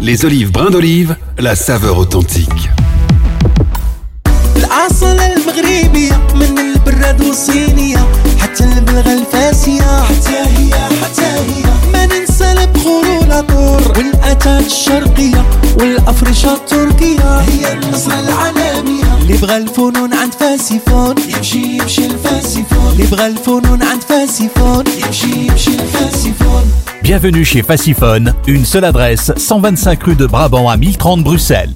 Les olives brin d'olive, la saveur authentique. العسل المغربية من البراد والصينية حتى البلغة الفاسية حتى هي حتى هي ما ننسى البخور والعطور والأتات الشرقية والأفرشة التركية هي النصرة العالمية اللي بغى الفنون عند فاسيفون يمشي يمشي الفاسيفون اللي بغى الفنون عند فاسيفون يمشي يمشي الفاسيفون Bienvenue chez Fassiphone, une seule adresse, 125 rue de Brabant à 1030 Bruxelles.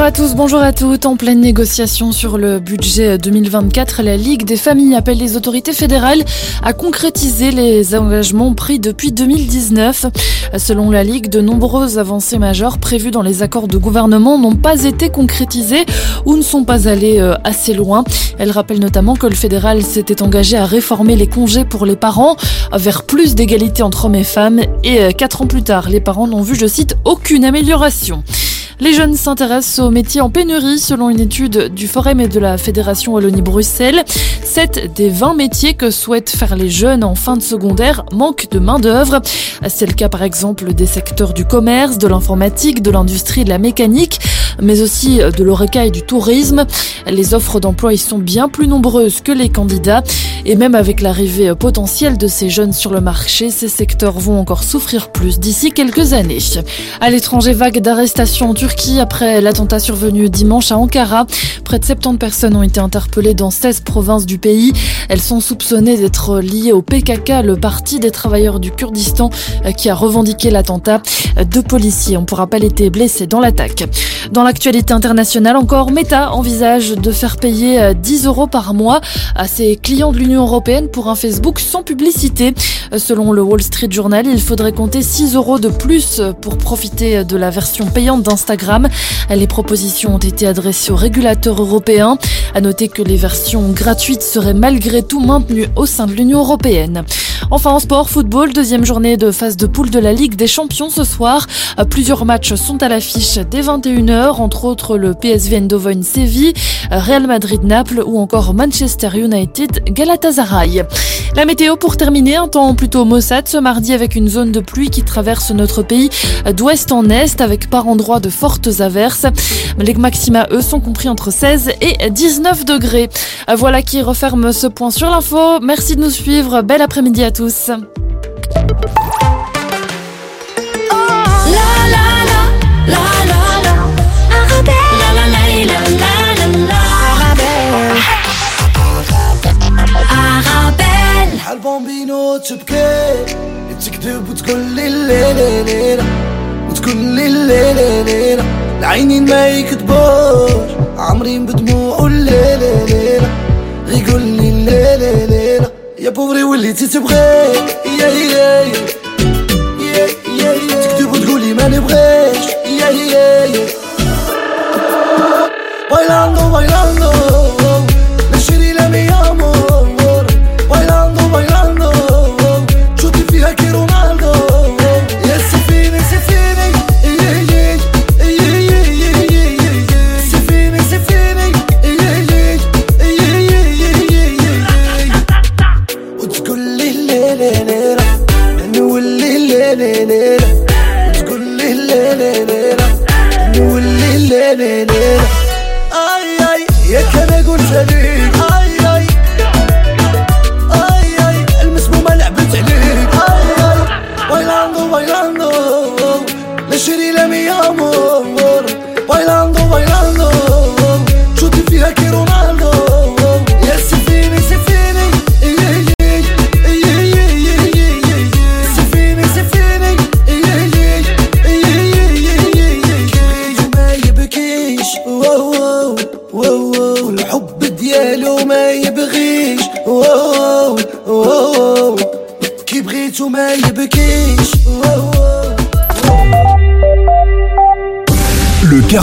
Bonjour à tous, bonjour à toutes. En pleine négociation sur le budget 2024, la Ligue des familles appelle les autorités fédérales à concrétiser les engagements pris depuis 2019. Selon la Ligue, de nombreuses avancées majeures prévues dans les accords de gouvernement n'ont pas été concrétisées ou ne sont pas allées euh, assez loin. Elle rappelle notamment que le fédéral s'était engagé à réformer les congés pour les parents vers plus d'égalité entre hommes et femmes et euh, quatre ans plus tard, les parents n'ont vu, je cite, aucune amélioration. Les jeunes s'intéressent aux métiers en pénurie selon une étude du Forum et de la Fédération Wallonie-Bruxelles. 7 des 20 métiers que souhaitent faire les jeunes en fin de secondaire manquent de main-d'œuvre. C'est le cas par exemple des secteurs du commerce, de l'informatique, de l'industrie de la mécanique, mais aussi de l'oreca et du tourisme. Les offres d'emploi y sont bien plus nombreuses que les candidats et même avec l'arrivée potentielle de ces jeunes sur le marché, ces secteurs vont encore souffrir plus d'ici quelques années. À l'étranger, vague d'arrestations en Turquie après l'attentat survenu dimanche à Ankara. Près de 70 personnes ont été interpellées dans 16 provinces du pays. Elles sont soupçonnées d'être liées au PKK, le parti des travailleurs du Kurdistan qui a revendiqué l'attentat. Deux policiers ont pour rappel été blessés dans l'attaque. L'actualité internationale encore, Meta envisage de faire payer 10 euros par mois à ses clients de l'Union européenne pour un Facebook sans publicité. Selon le Wall Street Journal, il faudrait compter 6 euros de plus pour profiter de la version payante d'Instagram. Les propositions ont été adressées aux régulateurs européens. À noter que les versions gratuites seraient malgré tout maintenues au sein de l'Union européenne. Enfin en sport, football, deuxième journée de phase de poule de la Ligue des Champions ce soir. Plusieurs matchs sont à l'affiche dès 21h, entre autres le PSV Eindhoven Séville, Real Madrid Naples ou encore Manchester United Galatasaray. La météo pour terminer, un temps plutôt maussade ce mardi avec une zone de pluie qui traverse notre pays d'ouest en est avec par endroits de fortes averses. Les maxima eux sont compris entre 16 et 19 degrés. Voilà qui referme ce point sur l'info. Merci de nous suivre. Bel après-midi à tous. تبكي. تكذب وتقول لي الليلة ليلة وتقول لي الليلة ليلة العينين ما يكذبوش عامرين بدموع الليلة ليلة غيقول لي الليلة ليلة يا بوفري وليتي تبغي يا يا يا. تكذب وتقولي ما نبغيش. يا يا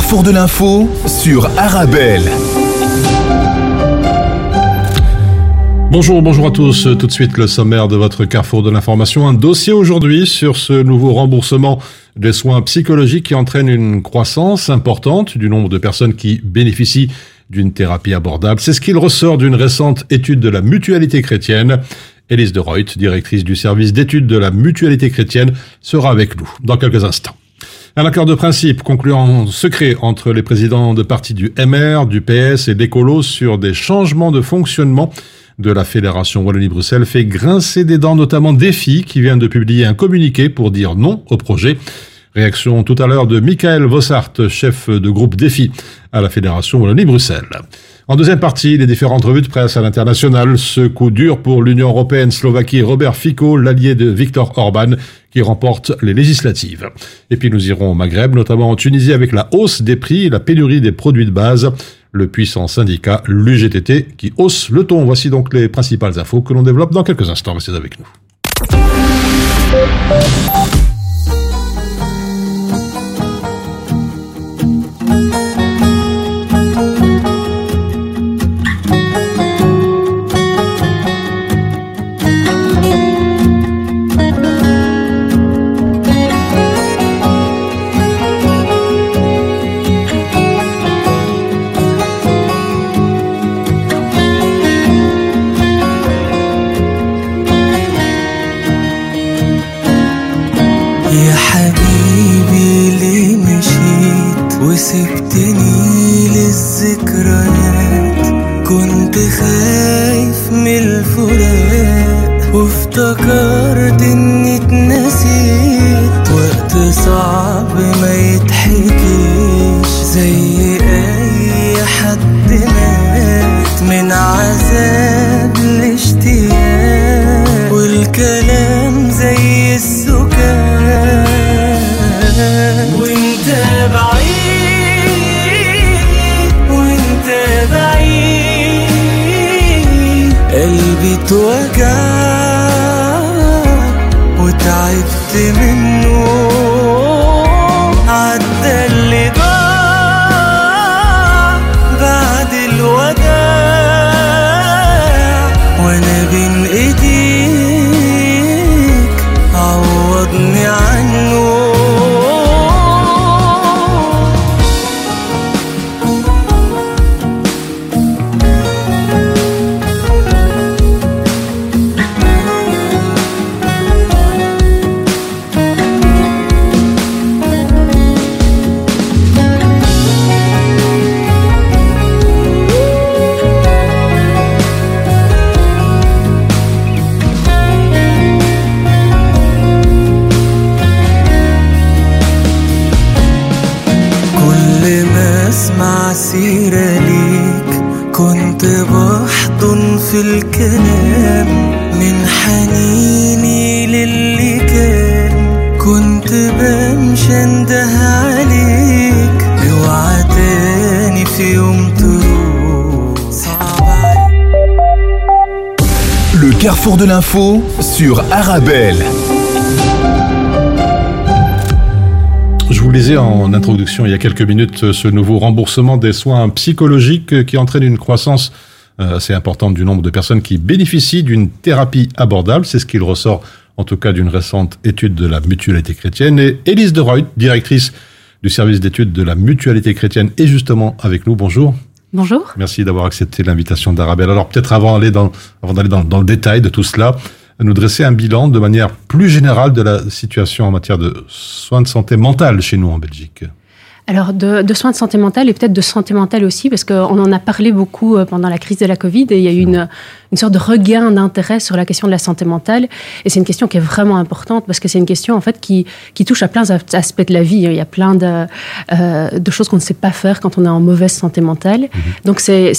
carrefour de l'info sur Arabelle. Bonjour, bonjour à tous. Tout de suite, le sommaire de votre carrefour de l'information. Un dossier aujourd'hui sur ce nouveau remboursement des soins psychologiques qui entraîne une croissance importante du nombre de personnes qui bénéficient d'une thérapie abordable. C'est ce qu'il ressort d'une récente étude de la mutualité chrétienne. Élise de Reuth, directrice du service d'études de la mutualité chrétienne, sera avec nous dans quelques instants. Un accord de principe conclu en secret entre les présidents de partis du MR, du PS et d'Ecolo sur des changements de fonctionnement de la Fédération Wallonie-Bruxelles fait grincer des dents, notamment Défi, qui vient de publier un communiqué pour dire non au projet. Réaction tout à l'heure de Michael Vossart, chef de groupe Défi à la Fédération Wallonie-Bruxelles. En deuxième partie, les différentes revues de presse à l'international. Ce coup dur pour l'Union européenne, Slovaquie, Robert Fico, l'allié de Viktor Orban, qui remporte les législatives. Et puis nous irons au Maghreb, notamment en Tunisie, avec la hausse des prix la pénurie des produits de base. Le puissant syndicat, l'UGTT, qui hausse le ton. Voici donc les principales infos que l'on développe dans quelques instants. Restez avec nous. tua graça. De l'info sur Arabelle. Je vous lisais en introduction il y a quelques minutes ce nouveau remboursement des soins psychologiques qui entraîne une croissance euh, assez importante du nombre de personnes qui bénéficient d'une thérapie abordable. C'est ce qu'il ressort en tout cas d'une récente étude de la mutualité chrétienne. Et Élise de Reuth, directrice du service d'études de la mutualité chrétienne, est justement avec nous. Bonjour. Bonjour. Merci d'avoir accepté l'invitation d'Arabelle. Alors peut-être avant d'aller dans, le détail de tout cela, nous dresser un bilan de manière plus générale de la situation en matière de soins de santé mentale chez nous en Belgique. Alors, de, de, soins de santé mentale et peut-être de santé mentale aussi, parce qu'on en a parlé beaucoup euh, pendant la crise de la Covid et il y a eu une, une sorte de regain d'intérêt sur la question de la santé mentale. Et c'est une question qui est vraiment importante parce que c'est une question en fait qui, qui touche à plein d'aspects de la vie. Il y a plein de, euh, de choses qu'on ne sait pas faire quand on est en mauvaise santé mentale. Mmh. Donc, c'est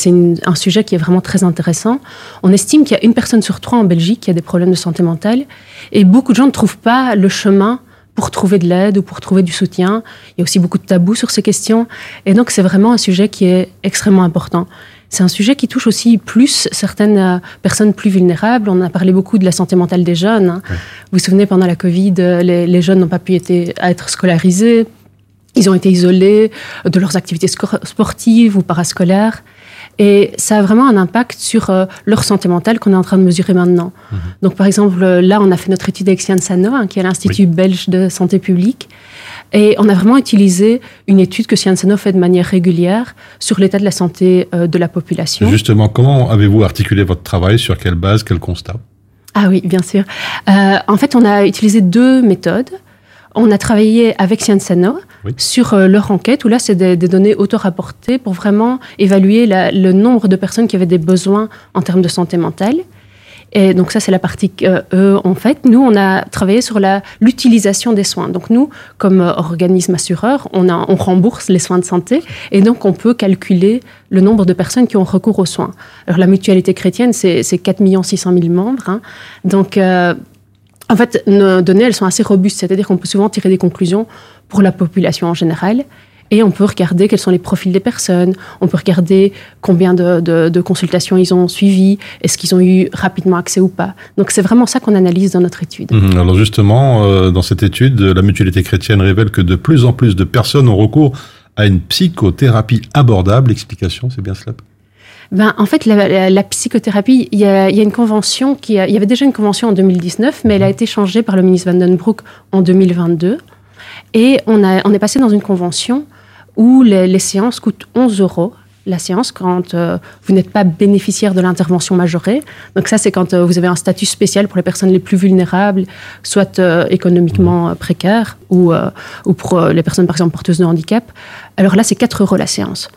un sujet qui est vraiment très intéressant. On estime qu'il y a une personne sur trois en Belgique qui a des problèmes de santé mentale et beaucoup de gens ne trouvent pas le chemin pour trouver de l'aide ou pour trouver du soutien. Il y a aussi beaucoup de tabous sur ces questions. Et donc, c'est vraiment un sujet qui est extrêmement important. C'est un sujet qui touche aussi plus certaines personnes plus vulnérables. On a parlé beaucoup de la santé mentale des jeunes. Vous vous souvenez, pendant la Covid, les, les jeunes n'ont pas pu être scolarisés. ils ont été isolés de leurs activités sportives ou parascolaires. Et ça a vraiment un impact sur euh, leur santé mentale qu'on est en train de mesurer maintenant. Mhm. Donc, par exemple, là, on a fait notre étude avec Sian Sano, hein, qui est l'Institut belge de santé publique. Et on a vraiment utilisé une étude que Sian Sano fait de manière régulière sur l'état de la santé euh, de la population. Justement, comment avez-vous articulé votre travail? Sur quelle base? Quel constat? Ah oui, bien sûr. Euh, en fait, on a utilisé deux méthodes. On a travaillé avec Sciensano sur euh, leur enquête, où là, c'est des, données auto-rapportées pour vraiment évaluer le nombre de personnes qui avaient des besoins en termes de santé mentale. Et donc ça, c'est la partie qu'eux euh, ont faite. Nous, on a travaillé sur l'utilisation des soins. Donc nous, comme euh, organisme assureur, on, a, on rembourse les soins de santé et donc on peut calculer le nombre de personnes qui ont recours aux soins. Alors la mutualité chrétienne, c'est 4 600 000 membres. Hein. Donc en fait, nos données, elles sont assez robustes, c'est-à-dire qu'on peut souvent tirer des conclusions pour la population en général. Et on peut regarder quels sont les profils des personnes, on peut regarder combien de, consultations ils ont suivies, est-ce qu'ils ont eu rapidement accès ou pas. Donc c'est vraiment ça qu'on analyse dans notre étude. Mhm. alors justement, euh, dans cette étude, la mutualité chrétienne révèle que de plus en plus de personnes ont recours à une psychothérapie abordable. Explication, c'est bien cela? Ben, en fait, la, psychothérapie, il y, a, une convention qui il y avait déjà une convention en 2019, mais elle a mhm. été changée par le ministre Vandenbroek en 2022. Et on, a, on est passé dans une convention où les, séances coûtent 11 euros la séance quand euh, vous n'êtes pas bénéficiaire de l'intervention majorée. Donc ça, c'est quand euh, vous avez un statut spécial pour les personnes les plus vulnérables, soit euh, économiquement précaires ou, ou pour les personnes, par exemple, porteuses de handicap. Alors là, c'est 4 euros la séance.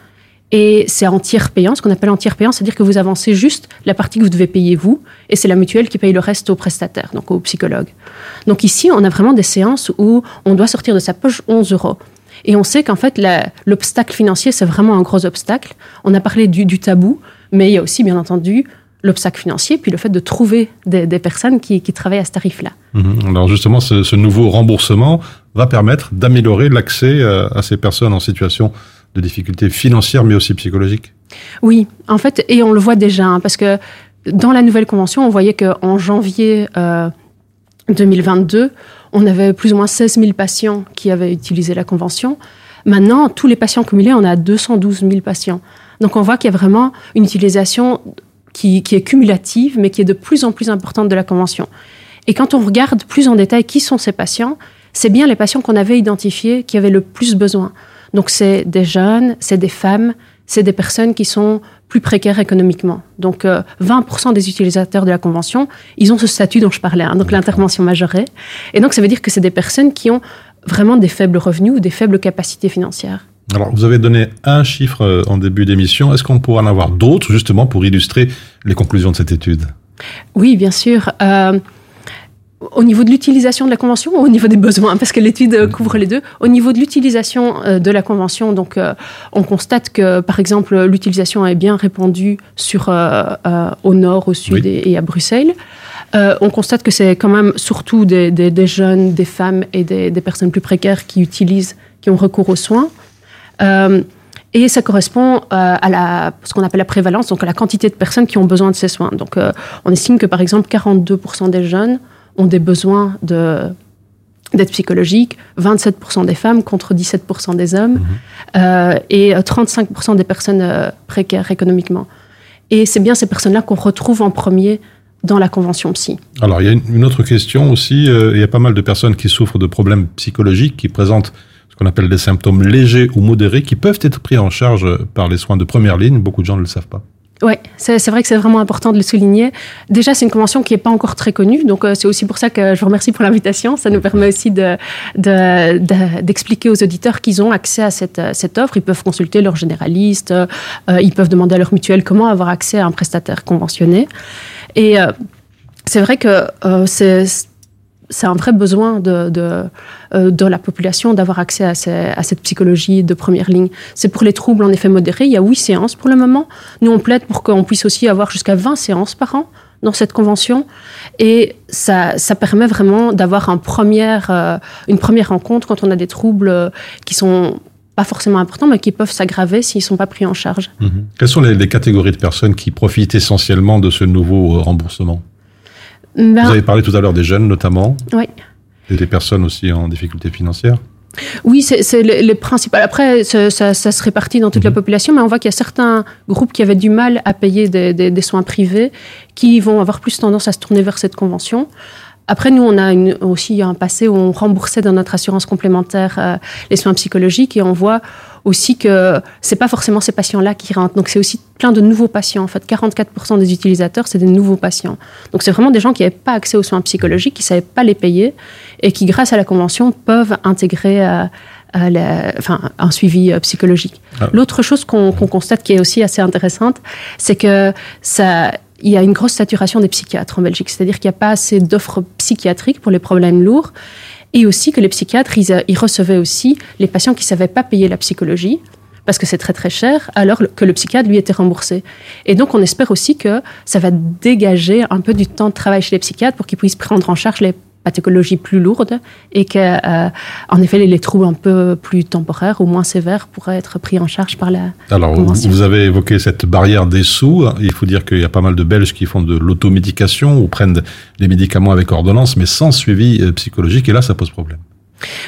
Et c'est en tiers payant, ce qu'on appelle en tiers payant, c'est-à-dire que vous avancez juste la partie que vous devez payer vous, et c'est la mutuelle qui paye le reste au prestataire, donc au psychologue. Donc ici, on a vraiment des séances où on doit sortir de sa poche 11 euros. Et on sait qu'en fait, l'obstacle financier, c'est vraiment un gros obstacle. On a parlé du, tabou, mais il y a aussi, bien entendu, l'obstacle financier, puis le fait de trouver des, personnes qui, travaillent à ce tarif-là. Mhm. Alors justement, ce, nouveau remboursement va permettre d'améliorer l'accès euh, à ces personnes en situation de difficultés financières, mais aussi psychologiques. Oui, en fait, et on le voit déjà, hein, parce que dans la nouvelle convention, on voyait qu'en janvier 2022, euh, on avait plus ou moins 16 000 patients qui avaient utilisé la convention. Maintenant, tous les patients cumulés, on a 212 000 patients. Donc on voit qu'il y a vraiment une utilisation qui, qui, est cumulative, mais qui est de plus en plus importante de la convention. Et quand on regarde plus en détail qui sont ces patients, c'est bien les patients qu'on avait identifiés qui avaient le plus besoin. Donc c'est des jeunes, c'est des femmes, c'est des personnes qui sont plus précaires économiquement. Donc 20% euh, des utilisateurs de la convention, ils ont ce statut dont je parlais, hein, donc l'intervention majorée. Et donc ça veut dire que c'est des personnes qui ont vraiment des faibles revenus ou des faibles capacités financières. Alors, vous avez donné un chiffre euh, en début d'émission. Est-ce qu'on pourra en avoir d'autres, justement, pour illustrer les conclusions de cette étude? Oui, bien sûr. Euh, au niveau de l'utilisation de la convention ou au niveau des besoins? Parce que l'étude euh, couvre les deux. Au niveau de l'utilisation euh, de la convention, donc, euh, on constate que, par exemple, l'utilisation est bien répandue sur, au nord, au sud et, à Bruxelles. on constate que c'est quand même surtout des, jeunes, des femmes et des, personnes plus précaires qui utilisent, qui ont recours aux soins. et ça correspond à la, ce qu'on appelle la prévalence, donc à la quantité de personnes qui ont besoin de ces soins. Donc, on estime que, par exemple, 42% des jeunes ont des besoins de d'aide psychologique, 27% des femmes contre 17% des hommes, mhm. euh, et 35% des personnes euh, précaires économiquement. Et c'est bien ces personnes-là qu'on retrouve en premier dans la convention psy. Alors, il y a une autre question aussi. Euh, il y a pas mal de personnes qui souffrent de problèmes psychologiques, qui présentent ce qu'on appelle des symptômes légers ou modérés, qui peuvent être pris en charge par les soins de première ligne. Beaucoup de gens ne le savent pas. Oui, c'est vrai que c'est vraiment important de le souligner. Déjà, c'est une convention qui n'est pas encore très connue, donc euh, c'est aussi pour ça que je vous remercie pour l'invitation. Ça nous permet aussi d'expliquer de, aux auditeurs qu'ils ont accès à cette, cette, offre. Ils peuvent consulter leur généraliste, euh, ils peuvent demander à leur mutuelle comment avoir accès à un prestataire conventionné. Et euh, c'est vrai que c'est c'est un vrai besoin de, de, euh, la population d'avoir accès à, cette psychologie de première ligne. C'est pour les troubles en effet modérés. Il y a huit séances pour le moment. Nous, on plaide pour qu'on puisse aussi avoir jusqu'à 20 séances par an dans cette convention. Et ça, ça permet vraiment d'avoir euh, une première rencontre quand on a des troubles euh, qui sont pas forcément importants, mais qui peuvent s'aggraver s'ils ne sont pas pris en charge. Mhm. Quelles sont les, catégories de personnes qui profitent essentiellement de ce nouveau remboursement? Ben, Vous avez parlé tout à l'heure des jeunes notamment. Oui. Et des personnes aussi en difficulté financière. Oui, c'est le, principal. Après, ça, se répartit dans toute la mhm. population, mais on voit qu'il y a certains groupes qui avaient du mal à payer des, soins privés, qui vont avoir plus tendance à se tourner vers cette convention. Après, nous, on a aussi un passé où on remboursait dans notre assurance complémentaire euh, les soins psychologiques et on voit aussi que c'est pas forcément ces patients-là qui rentrent. Donc, c'est aussi plein de nouveaux patients. En fait, 44% des utilisateurs, c'est des nouveaux patients. Donc, c'est vraiment des gens qui n'avaient pas accès aux soins psychologiques, qui ne savaient pas les payer et qui, grâce à la convention, peuvent intégrer euh, euh, enfin, un suivi psychologique. Ah. L'autre chose qu'on constate qui est aussi assez intéressante, c'est que ça il y a une grosse saturation des psychiatres en Belgique, c'est-à-dire qu'il n'y a pas assez d'offres psychiatriques pour les problèmes lourds, et aussi que les psychiatres, ils, recevaient aussi les patients qui ne savaient pas payer la psychologie, parce que c'est très très cher, alors que le psychiatre, lui, était remboursé. Et donc, on espère aussi que ça va dégager un peu du temps de travail chez les psychiatres pour qu'ils puissent prendre en charge les pathologie plus lourde et que, euh, en effet, les troubles un peu plus temporaires ou moins sévères pourraient être pris en charge par la. Alors, vous avez évoqué cette barrière des sous. Il faut dire qu'il y a pas mal de Belges qui font de l'automédication ou prennent des médicaments avec ordonnance, mais sans suivi euh, psychologique, et là, ça pose problème.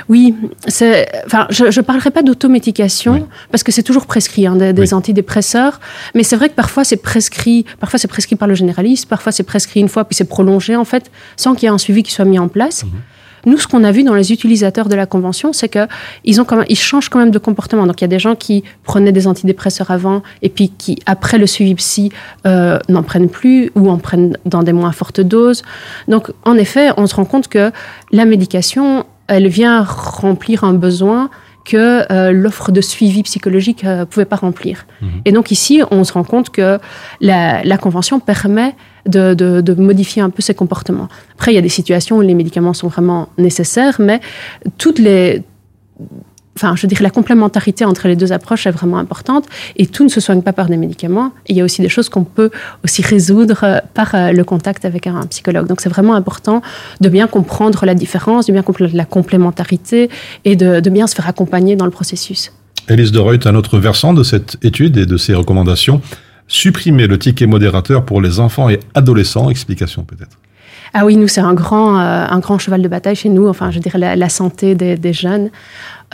Oui, enfin, je ne parlerai pas d'automédication parce que c'est toujours prescrit hein, des, antidépresseurs, mais c'est vrai que parfois c'est prescrit, parfois c'est prescrit par le généraliste, parfois c'est prescrit une fois puis c'est prolongé en fait sans qu'il y ait un suivi qui soit mis en place. Mhm. Nous, ce qu'on a vu dans les utilisateurs de la convention, c'est que ils ont quand même, ils changent quand même de comportement. Donc, il y a des gens qui prenaient des antidépresseurs avant et puis qui, après le suivi psy, euh, n'en prennent plus ou en prennent dans des moins fortes doses. Donc, en effet, on se rend compte que la médication elle vient remplir un besoin que euh, l'offre de suivi psychologique ne euh, pouvait pas remplir. Mhm. Et donc ici, on se rend compte que la, convention permet de, de, modifier un peu ces comportements. Après, il y a des situations où les médicaments sont vraiment nécessaires, mais toutes les enfin, je dirais la complémentarité entre les deux approches est vraiment importante et tout ne se soigne pas par des médicaments. il y a aussi des choses qu'on peut aussi résoudre euh, par euh, le contact avec un psychologue. Donc c'est vraiment important de bien comprendre la différence, de bien comprendre la complémentarité et de, bien se faire accompagner dans le processus. Élise de Reut, un autre versant de cette étude et de ces recommandations, supprimer le ticket modérateur pour les enfants et adolescents. Explication peut-être. Ah oui, nous, c'est un grand, euh, un grand cheval de bataille chez nous, enfin, je dirais la, santé des, des jeunes.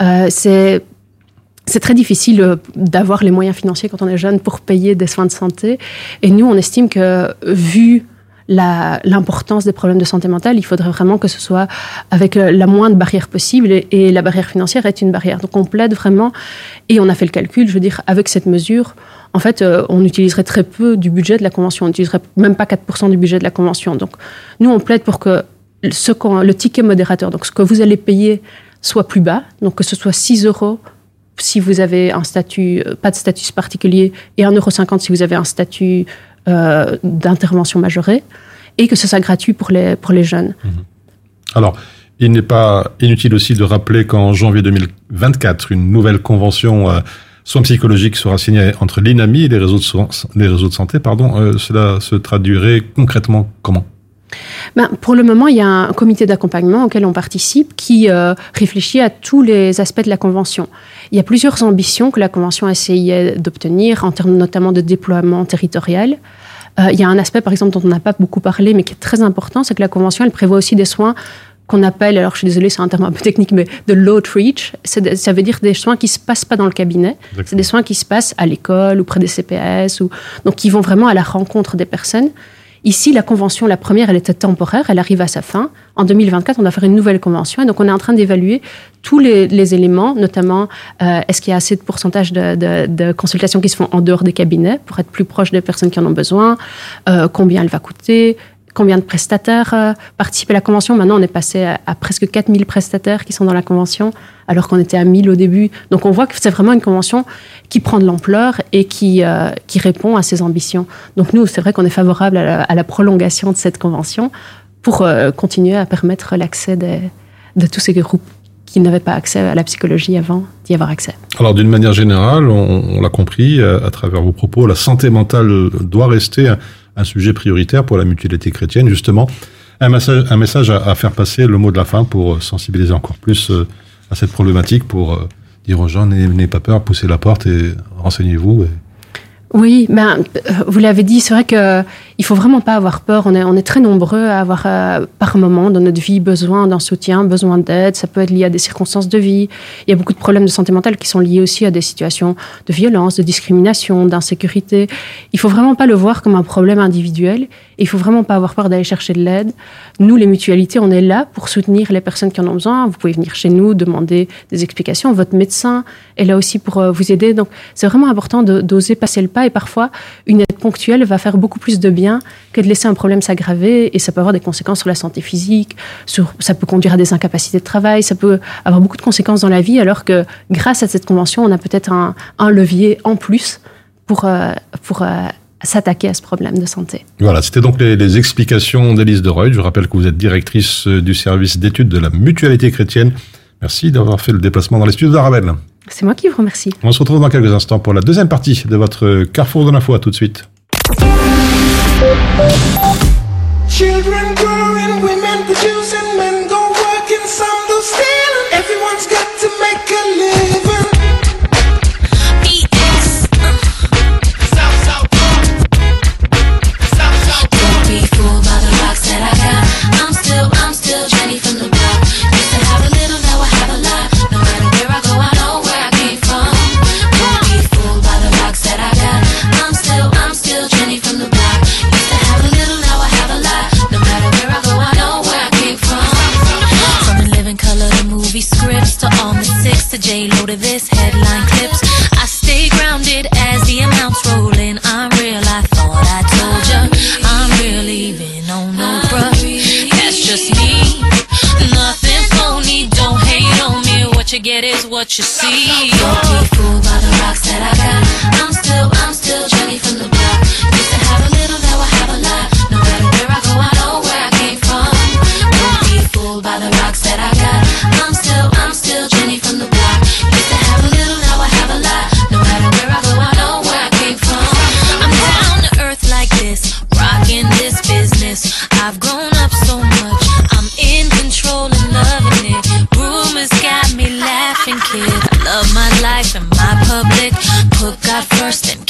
Euh, c'est très difficile euh, d'avoir les moyens financiers quand on est jeune pour payer des soins de santé. Et nous, on estime que vu l'importance des problèmes de santé mentale, il faudrait vraiment que ce soit avec euh, la moindre barrière possible. Et, la barrière financière est une barrière. Donc on plaide vraiment, et on a fait le calcul, je veux dire, avec cette mesure, en fait, on utiliserait très peu du budget de la Convention. On n'utiliserait même pas 4% du budget de la Convention. Donc nous, on plaide pour que le ticket modérateur, donc ce que vous allez payer soit plus bas, donc que ce soit 6 euros si vous avez un statut, euh, pas de statut particulier, et 1,50 euro si vous avez un statut euh, d'intervention majorée, et que ce soit gratuit pour les, pour les jeunes. Mhm. Alors, il n'est pas inutile aussi de rappeler qu'en janvier 2024, une nouvelle convention euh, soins psychologiques sera signée entre l'INAMI et les réseaux de, santé. Pardon, cela se traduirait concrètement comment? Ben, pour le moment, il y a un comité d'accompagnement auquel on participe qui euh, réfléchit à tous les aspects de la Convention. Il y a plusieurs ambitions que la Convention a essayé d'obtenir, en termes notamment de déploiement territorial. Euh, il y a un aspect, par exemple, dont on n'a pas beaucoup parlé, mais qui est très important, c'est que la Convention, elle prévoit aussi des soins qu'on appelle, alors je suis désolée, c'est un terme un peu technique, mais de l'outreach. Ça veut dire des soins qui ne se passent pas dans le cabinet. C'est des soins qui se passent à l'école ou près des CPS, ou, donc qui vont vraiment à la rencontre des personnes. Ici, la convention, la première, elle était temporaire, elle arrive à sa fin. En 2024, on va faire une nouvelle convention et donc on est en train d'évaluer tous les, éléments, notamment euh, est-ce qu'il y a assez de pourcentage de, consultations qui se font en dehors des cabinets pour être plus proche des personnes qui en ont besoin, euh, combien elle va coûter, combien de prestataires euh, participent à la convention. Maintenant, on est passé à, presque 4000 prestataires qui sont dans la convention, alors qu'on était à 1000 au début. Donc, on voit que c'est vraiment une convention qui prend de l'ampleur et qui, euh, qui répond à ses ambitions. Donc, nous, c'est vrai qu'on est favorable à la, prolongation de cette convention pour euh, continuer à permettre l'accès de tous ces groupes qui n'avaient pas accès à la psychologie avant d'y avoir accès. Alors d'une manière générale, on, l'a compris à travers vos propos, la santé mentale doit rester un sujet prioritaire pour la mutualité chrétienne, justement. Un message, un message à, faire passer, le mot de la fin, pour euh, sensibiliser encore plus euh, à cette problématique, pour euh, dire aux gens, n'ayez pas peur, poussez la porte et renseignez-vous. Oui, ben, vous l'avez dit, c'est vrai qu'il il faut vraiment pas avoir peur. On est, on est très nombreux à avoir euh, par moment dans notre vie besoin d'un soutien, besoin d'aide. Ça peut être lié à des circonstances de vie. Il y a beaucoup de problèmes de santé mentale qui sont liés aussi à des situations de violence, de discrimination, d'insécurité. Il faut vraiment pas le voir comme un problème individuel. Il faut vraiment pas avoir peur d'aller chercher de l'aide. Nous, les mutualités, on est là pour soutenir les personnes qui en ont besoin. Vous pouvez venir chez nous, demander des explications. Votre médecin est là aussi pour euh, vous aider. Donc, c'est vraiment important d'oser passer le pas. Et parfois, une ponctuelle va faire beaucoup plus de bien que de laisser un problème s'aggraver. Et ça peut avoir des conséquences sur la santé physique. Ça peut conduire à des incapacités de travail. Ça peut avoir beaucoup de conséquences dans la vie. Alors que grâce à cette convention, on a peut-être un, levier en plus pour, euh, pour euh, s'attaquer à ce problème de santé. Voilà, c'était donc les, explications d'Élise de Reuil. Je rappelle que vous êtes directrice euh, du service d'études de la mutualité chrétienne. Merci d'avoir fait le déplacement dans les studios d'Arabelle. C'est moi qui vous remercie. On se retrouve dans quelques instants pour la deuxième partie de votre Carrefour de l'info. À tout de suite. to J Lo to this headline clips. I stay grounded as the amounts roll in. I'm real. I thought I told ya. I'm real, even on no bruh. That's just me. Nothing phony. Don't hate on me. What you get is what you see. Don't be fooled by the rocks that I got. I'm still, I'm still. took out first and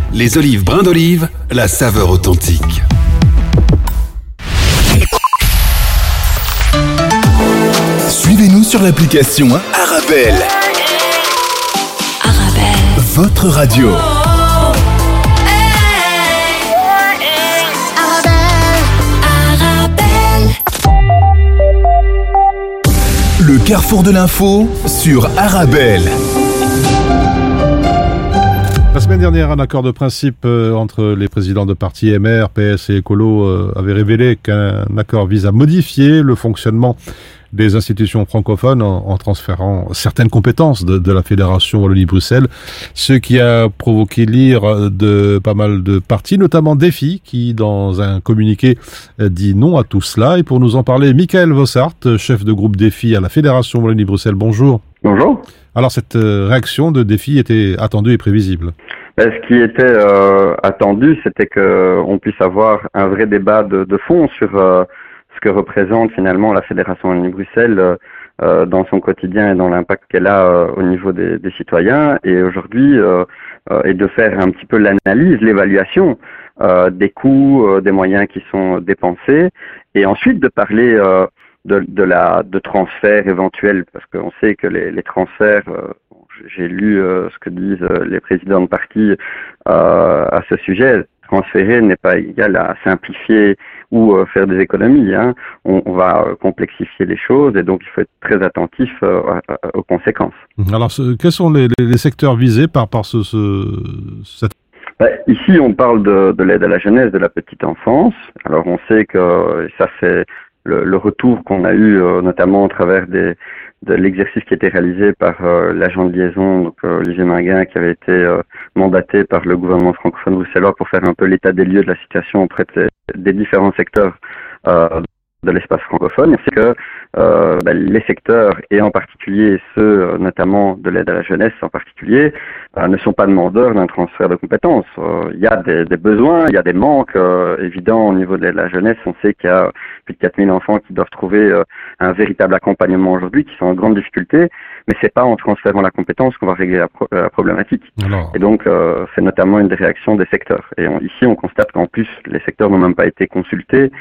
Les olives brins d'olive, la saveur authentique. Suivez-nous sur l'application Arabelle. Arabelle. Votre radio. Le carrefour de l'info sur Arabelle. La semaine dernière, un accord de principe euh, entre les présidents de partis MR, PS et Écolo euh, avait révélé qu'un accord vise à modifier le fonctionnement des institutions francophones en, en transférant certaines compétences de, de la Fédération Wallonie-Bruxelles, ce qui a provoqué l'ire de pas mal de partis, notamment Défi, qui, dans un communiqué, euh, dit non à tout cela. Et pour nous en parler, Michael Vossart, chef de groupe Défi à la Fédération Wallonie-Bruxelles, bonjour. Bonjour. Alors, cette réaction de Défi était attendue et prévisible? Ce qui était euh, attendu, c'était qu'on puisse avoir un vrai débat de, de fond sur euh, ce que représente finalement la Fédération Wallonie-Bruxelles euh, euh, dans son quotidien et dans l'impact qu'elle a euh, au niveau des, des citoyens. Et aujourd'hui, euh, euh, et de faire un petit peu l'analyse, l'évaluation euh, des coûts, euh, des moyens qui sont dépensés, et ensuite de parler euh, de, de la de transferts éventuels, parce qu'on sait que les, les transferts euh, j'ai lu euh, ce que disent euh, les présidents de parti euh, à ce sujet. Transférer n'est pas égal à simplifier ou faire des économies. Hein. On, on va complexifier les choses et donc il faut être très attentif aux conséquences. Alors, ce- quels sont les, secteurs visés par, par ce, ce, cette... Ben, ici, on parle de, de l'aide à la jeunesse, de la petite enfance. Alors, on sait que ça, c'est le, le retour qu'on a eu, notamment au travers des, de l'exercice qui a été réalisé par euh, l'agent de liaison, donc euh, Olivier qui avait été euh, mandaté par le gouvernement francophone bruxellois pour faire un peu l'état des lieux de la situation auprès des différents secteurs euh, de l'espace francophone. C'est que euh, ben, les secteurs, et en particulier ceux notamment de l'aide à la jeunesse en particulier, euh, ne sont pas demandeurs d'un transfert de compétences. Euh, Il y a des, des besoins, il y a des manques euh, évidents au niveau de l'aide à la jeunesse. On sait qu'il y a plus de 4000 enfants qui doivent trouver un véritable accompagnement aujourd'hui, qui sont en grande difficulté, mais c'est pas en transférant la compétence qu'on va régler la, pro- la problématique. Alors, Et donc, euh, c'est notamment une des réactions des secteurs. Et on- ici, on constate qu'en plus, les secteurs n'ont même pas été consultés.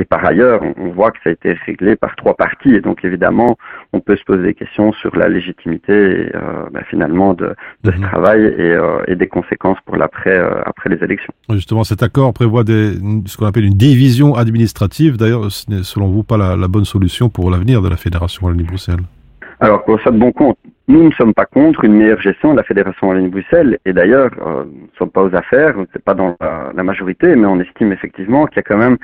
Et par ailleurs, on voit que ça a été réglé par trois parties. Et donc, évidemment, on peut se poser des questions sur la légitimité, et, euh, bah, finalement, de, de ce travail et, euh, et des conséquences pour l'après, euh, après les élections. Justement, cet accord prévoit des, ce qu'on appelle une division administrative. D'ailleurs, ce n'est selon vous pas la, la bonne solution pour l'avenir de la Fédération Wallonie-Bruxelles? Alors, pour ça de bon compte, nous ne sommes pas contre une meilleure gestion de la Fédération Wallonie-Bruxelles. Et d'ailleurs, euh, nous ne sommes pas aux affaires, c'est pas dans la, la majorité, mais on estime effectivement qu'il y a quand même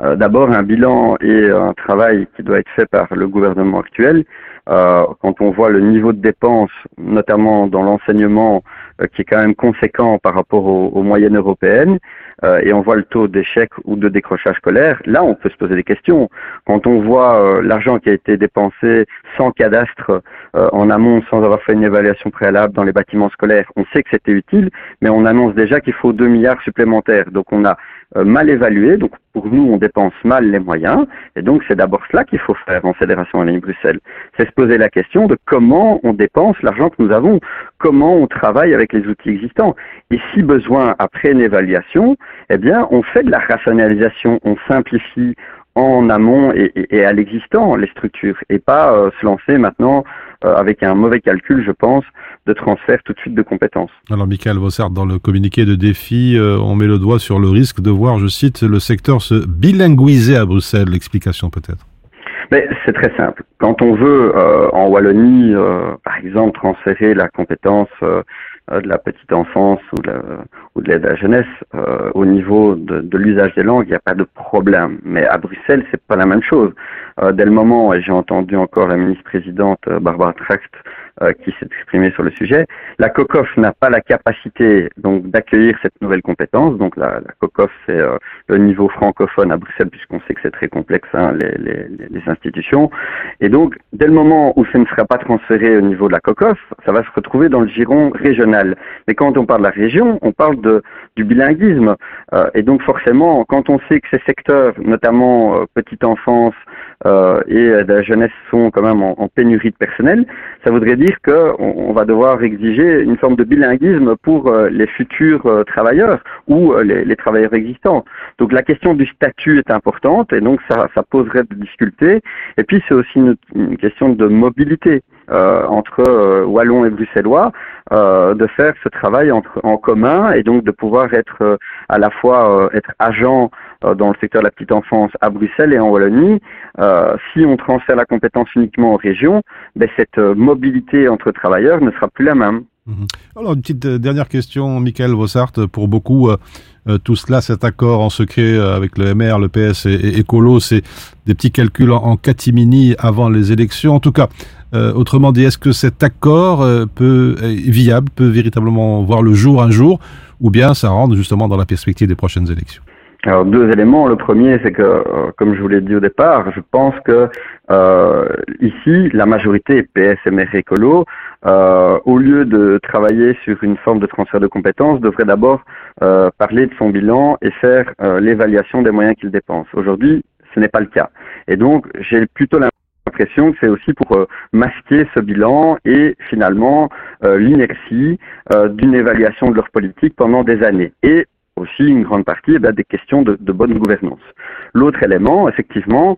euh, d'abord un bilan et un travail qui doit être fait par le gouvernement actuel. Euh, quand on voit le niveau de dépenses, notamment dans l'enseignement, qui est quand même conséquent par rapport aux, moyennes européennes, euh, et on voit le taux d'échec ou de décrochage scolaire, là on peut se poser des questions. Quand on voit euh, l'argent qui a été dépensé sans cadastre euh, en amont, sans avoir fait une évaluation préalable dans les bâtiments scolaires, on sait que c'était utile, mais on annonce déjà qu'il faut 2 milliards supplémentaires. Donc on a euh, mal évalué, donc pour nous on dépense mal les moyens, et donc c'est d'abord cela qu'il faut faire en Fédération Wallonie Bruxelles. C'est se poser la question de comment on dépense l'argent que nous avons, comment on travaille avec les outils existants. Et si besoin, après une évaluation, eh bien, on fait de la rationalisation, on simplifie en amont et, et- et à l'existant les structures, et pas euh, se lancer maintenant euh, avec un mauvais calcul, je pense, de transfert tout de suite de compétences. Alors, Michael Vossard, dans le communiqué de défi, euh, on met le doigt sur le risque de voir, je cite, le secteur se bilinguiser à Bruxelles. L'explication peut-être Mais c'est très simple. Quand on veut euh, en Wallonie, euh, exemple, transférer la compétence euh, euh, de la petite enfance ou de, la- ou de l'aide à la jeunesse euh, au niveau de, de l'usage des langues, il n'y a pas de problème. Mais à Bruxelles, c'est pas la même chose. Euh, dès le moment, et j'ai entendu encore la ministre-présidente euh, Barbara Tracht euh, qui s'est exprimée sur le sujet, la COCOF n'a pas la capacité donc d'accueillir cette nouvelle compétence. Donc la, COCOF, c'est euh, le niveau francophone à Bruxelles, puisqu'on sait que c'est très complexe hein, les, les, les- institutions. Et donc, dès le moment où ça ne sera pas transféré au niveau de la COCOF, ça va se retrouver dans le giron régional. Mais quand on parle de la région, on parle de, du bilinguisme. Euh, et donc, forcément, quand on sait que ces secteurs, notamment euh, petite enfance euh, et de la jeunesse, sont quand même en, en pénurie de personnel, ça voudrait dire qu'on on va devoir exiger une forme de bilinguisme pour euh, les futurs euh, travailleurs ou euh, les, travailleurs existants. Donc la question du statut est importante et donc ça, poserait des difficultés. Et puis c'est aussi une, question de mobilité entre euh, Wallons et Bruxellois, de faire ce travail en commun et donc de pouvoir être à la fois être agent dans le secteur de la petite enfance à Bruxelles et en Wallonie. Euh, si on transfère la compétence uniquement aux régions, ben, cette euh, mobilité entre travailleurs ne sera plus la même. Alors, une petite euh, dernière question, Michael Vossart. Pour beaucoup, euh, euh, tout cela, cet accord en secret euh, avec le MR, le PS et, et Écolo, c'est des petits calculs en, catimini avant les élections. En tout cas, euh, autrement dit, est-ce que cet accord euh, peut, est viable, peut véritablement voir le jour un jour, ou bien ça rentre justement dans la perspective des prochaines élections? Alors deux éléments. Le premier, c'est que, euh, comme je vous l'ai dit au départ, je pense que euh, ici, la majorité PS, MR, Écolo, euh, au lieu de travailler sur une forme de transfert de compétences, devrait d'abord euh, parler de son bilan et faire euh, l'évaluation des moyens qu'il dépense. Aujourd'hui, ce n'est pas le cas. Et donc, j'ai plutôt l'impression que c'est aussi pour euh, masquer ce bilan et finalement euh, l'inertie euh, d'une évaluation de leur politique pendant des années. Et aussi une grande partie eh des questions de, de bonne gouvernance. L'autre élément, effectivement,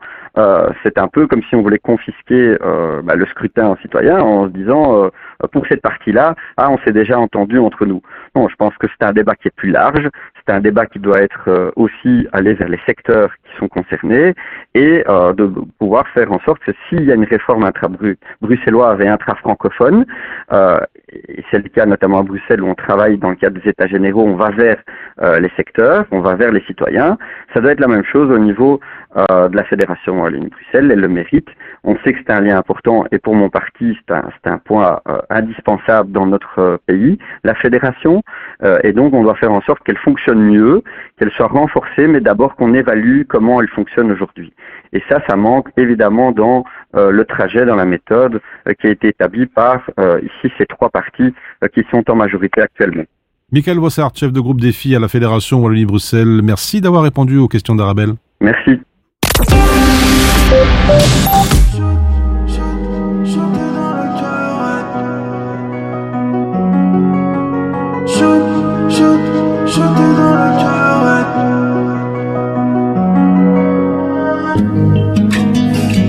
c'est un peu comme si on voulait confisquer euh, bah, le scrutin citoyen en se disant euh, pour cette partie-là, ah on s'est déjà entendu entre nous. Non, je pense que c'est un débat qui est plus large, c'est un débat qui doit être euh, aussi aller vers les secteurs qui sont concernés et euh, de pouvoir faire en sorte que s'il y a une réforme intra-bruxelloise et intra-francophone, euh, et c'est le cas notamment à Bruxelles où on travaille dans le cadre des États généraux, on va vers euh, les secteurs, on va vers les citoyens. Ça doit être la même chose au niveau euh, de la Fédération Wallonie-Bruxelles, elle le mérite. On sait que c'est un lien important et pour mon parti, c'est un, point euh, indispensable dans notre euh, pays, la fédération. Euh, et donc, on doit faire en sorte qu'elle fonctionne mieux, qu'elle soit renforcée, mais d'abord qu'on évalue comment elle fonctionne aujourd'hui. Et ça, ça manque évidemment dans le trajet, dans la méthode qui a été établie par ici ces trois partis qui sont en majorité actuellement. Michael Vossart, chef de groupe défi à la Fédération Wallonie-Bruxelles, merci d'avoir répondu aux questions d'Arabelle. Merci.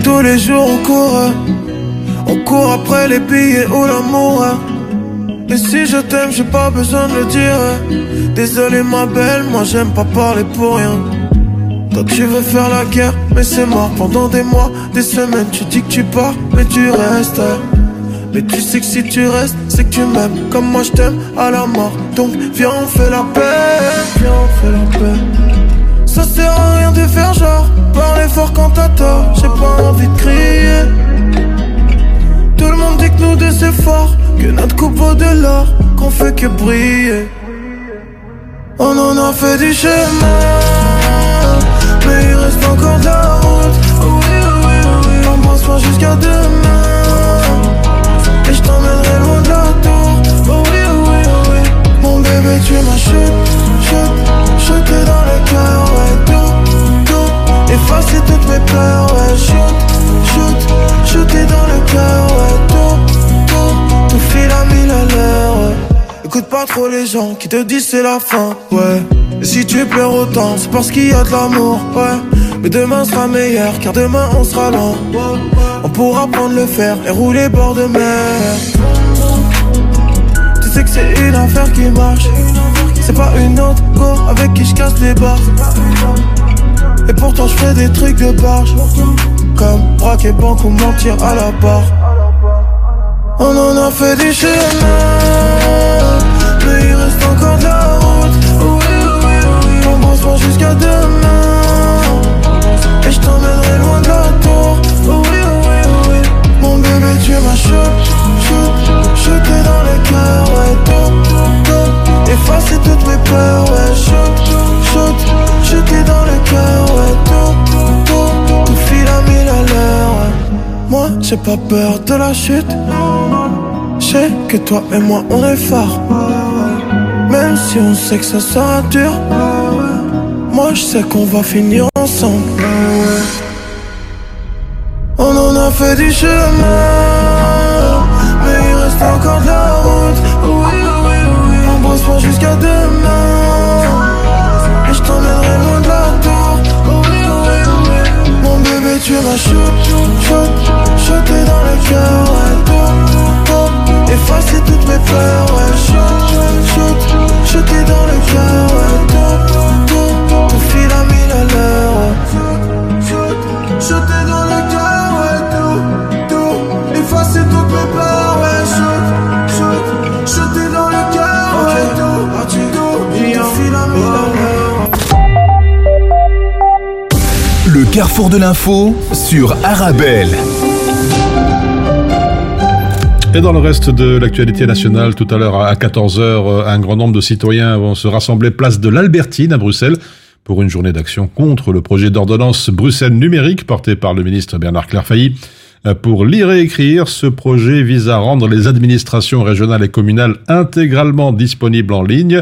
Tous les jours on court, on court après les billets ou l'amour. Et si je t'aime, j'ai pas besoin de le dire. Désolé ma belle, moi j'aime pas parler pour rien. Toi tu veux faire la guerre, mais c'est mort pendant des mois, des semaines. Tu dis que tu pars, mais tu restes. Mais tu sais que si tu restes, c'est que tu m'aimes comme moi je t'aime à la mort. Donc viens on fait la paix, viens on fait la paix. Ça sert à rien de faire genre, parler fort quand t'as tort. J'ai pas envie de crier. Tout le monde dit que nous deux c'est fort, que notre coupe vaut de l'or, qu'on fait que briller. On en a fait du chemin, reste encore de la route. Oh oui, oh oui, oh oui. Embrasse-moi jusqu'à demain. Et je t'emmènerai loin de la tour. Oh oui, oui, oui. Mon bébé tu m'as shoot, shoot Shooté dans le cœur, ouais. Tout, tout Effacer toutes mes peurs, ouais. Shoot, shoot Shooté dans le cœur, ouais. Tout, tout Tout file à mille à l'heure, ouais. Écoute pas trop les gens qui te disent c'est la fin, ouais si tu pleures autant, c'est parce qu'il y a de l'amour, ouais Mais demain sera meilleur, car demain on sera loin. On pourra prendre le fer et rouler bord de mer. Tu sais que c'est une affaire qui marche. C'est pas une autre go avec qui je casse les barres. Et pourtant je fais des trucs de barge. Comme braquer banque ou mentir à la barre. On en a fait des chemins. Mais il reste encore de la route. Jusqu'à demain. Et je t'emmènerai loin de la tour. Oui, oui, oui. Mon bébé, tu m'as shoot, shoot, shooté dans le cœur. Ouais, tout, tout. Effacer toutes mes peurs. Ouais, shoot, shoot, shooté dans le cœur. Ouais, tout, tout. Tout file à mille à l'heure. Moi, j'ai pas peur de la chute. Sais que toi et moi, on est forts. Même si on sait que ça sera dur. Moi, je sais qu'on va finir ensemble. On en a fait du chemin. Mais il reste encore de la route. Oui, oui, oui. Embrasse-moi jusqu'à demain. Et je t'emmènerai loin de la tour. Oui, oui, oui. Mon bébé, tu m'as shoot, shoot, shooté dans le cœur. Ouais. Effacer toutes mes peurs. Carrefour de l'info sur Arabelle. Et dans le reste de l'actualité nationale, tout à l'heure à 14h, un grand nombre de citoyens vont se rassembler place de l'Albertine à Bruxelles pour une journée d'action contre le projet d'ordonnance Bruxelles numérique porté par le ministre Bernard Clairfailly. Pour lire et écrire, ce projet vise à rendre les administrations régionales et communales intégralement disponibles en ligne,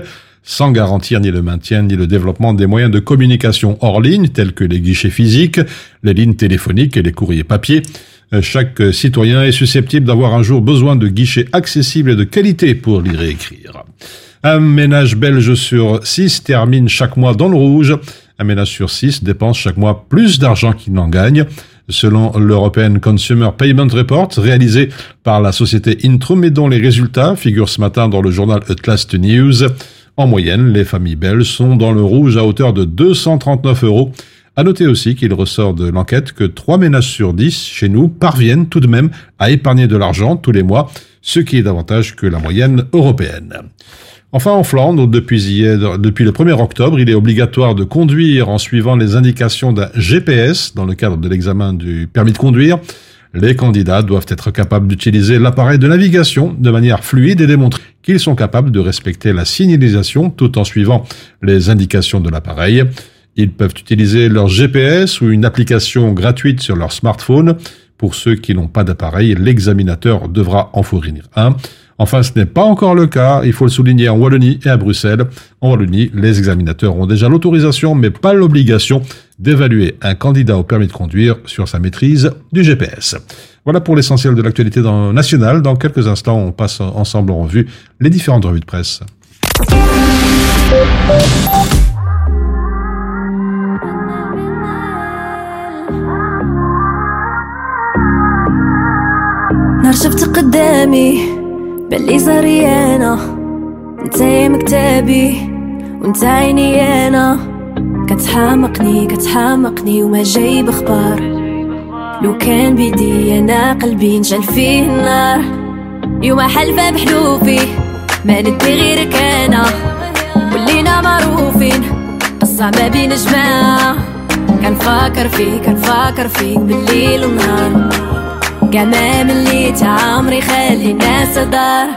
sans garantir ni le maintien ni le développement des moyens de communication hors ligne, tels que les guichets physiques, les lignes téléphoniques et les courriers papier. Euh, Chaque citoyen est susceptible d'avoir un jour besoin de guichets accessibles et de qualité pour lire et écrire. Un ménage belge sur six termine chaque mois dans le rouge. Un ménage sur six dépense chaque mois plus d'argent qu'il n'en gagne. Selon l'European Consumer Payment Report, réalisé par la société Intrum et dont les résultats figurent ce matin dans le journal Atlas News, en moyenne, les familles belges sont dans le rouge à hauteur de 239 euros. À noter aussi qu'il ressort de l'enquête que 3 ménages sur 10 chez nous parviennent tout de même à épargner de l'argent tous les mois, ce qui est davantage que la moyenne européenne. Enfin, en Flandre, depuis, depuis le 1er octobre, il est obligatoire de conduire en suivant les indications d'un GPS dans le cadre de l'examen du permis de conduire. Les candidats doivent être capables d'utiliser l'appareil de navigation de manière fluide et démontrer qu'ils sont capables de respecter la signalisation tout en suivant les indications de l'appareil. Ils peuvent utiliser leur GPS ou une application gratuite sur leur smartphone. Pour ceux qui n'ont pas d'appareil, l'examinateur devra en fournir un. Enfin, ce n'est pas encore le cas, il faut le souligner en Wallonie et à Bruxelles. En Wallonie, les examinateurs ont déjà l'autorisation, mais pas l'obligation d'évaluer un candidat au permis de conduire sur sa maîtrise du GPS. Voilà pour l'essentiel de l'actualité dans- nationale. Dans quelques instants, on passe ensemble en revue les différentes revues de presse. نهار شفت قدامي باللي زريانة انت يا مكتابي وانت عيني أنا كتحامقني كتحامقني وما جايب أخبار. لو كان بيدي أنا قلبي نشعل فيه النار. يوم حلفة بحلوفي ما ندي غيرك أنا. ولينا معروفين قصة ما بين جماعة. كنفكر فيك كنفكر فيك بالليل والنهار. وكمان اللي عمري خلي الناس دار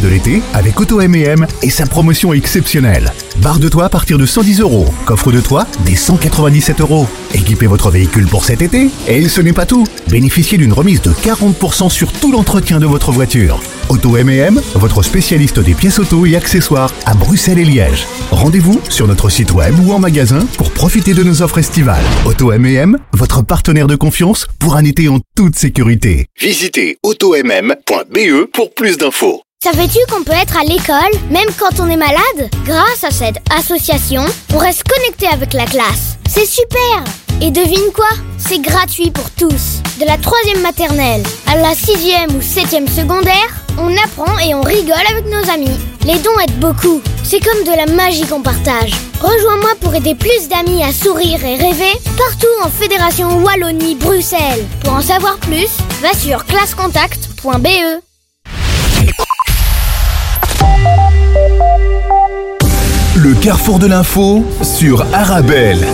De l'été avec Auto M&M et sa promotion exceptionnelle. Barre de toit à partir de 110 euros. Coffre de toit des 197 euros. Équipez votre véhicule pour cet été. Et ce n'est pas tout. Bénéficiez d'une remise de 40% sur tout l'entretien de votre voiture. Auto M&M, votre spécialiste des pièces auto et accessoires à Bruxelles et Liège. Rendez-vous sur notre site web ou en magasin pour profiter de nos offres estivales. Auto M&M, votre partenaire de confiance pour un été en toute sécurité. Visitez automm.be pour plus d'infos. Savais-tu qu'on peut être à l'école même quand on est malade? Grâce à cette association, on reste connecté avec la classe. C'est super Et devine quoi? C'est gratuit pour tous. De la troisième maternelle à la sixième ou septième secondaire, on apprend et on rigole avec nos amis. Les dons aident beaucoup. C'est comme de la magie qu'on partage. Rejoins-moi pour aider plus d'amis à sourire et rêver partout en Fédération Wallonie-Bruxelles. Pour en savoir plus, va sur classecontact.be. Le carrefour de l'info sur Arabelle.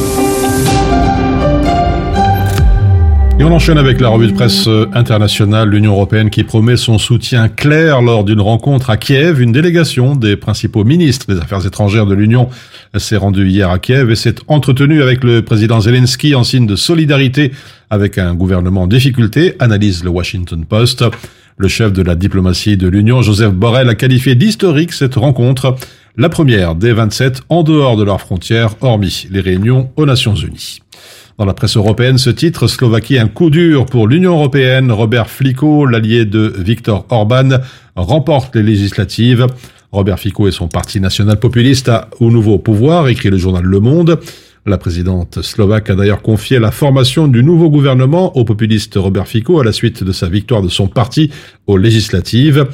Et on enchaîne avec la revue de presse euh, internationale, l'Union européenne qui promet son soutien clair lors d'une rencontre à Kiev. Une délégation des principaux ministres des Affaires étrangères de l'Union s'est rendue hier à Kiev et s'est entretenue avec le président Zelensky en signe de solidarité avec un gouvernement en difficulté, analyse le Washington Post. Le chef de la diplomatie de l'Union, Joseph Borrell, a qualifié d'historique cette rencontre, la première des 27 en dehors de leurs frontières, hormis les réunions aux Nations Unies. Dans la presse européenne, ce titre, Slovaquie, un coup dur pour l'Union européenne. Robert Fico, l'allié de Viktor Orban, remporte les législatives. Robert Fico et son parti national populiste a au nouveau pouvoir, écrit le journal Le Monde. La présidente slovaque a d'ailleurs confié la formation du nouveau gouvernement au populiste Robert Fico à la suite de sa victoire de son parti aux législatives.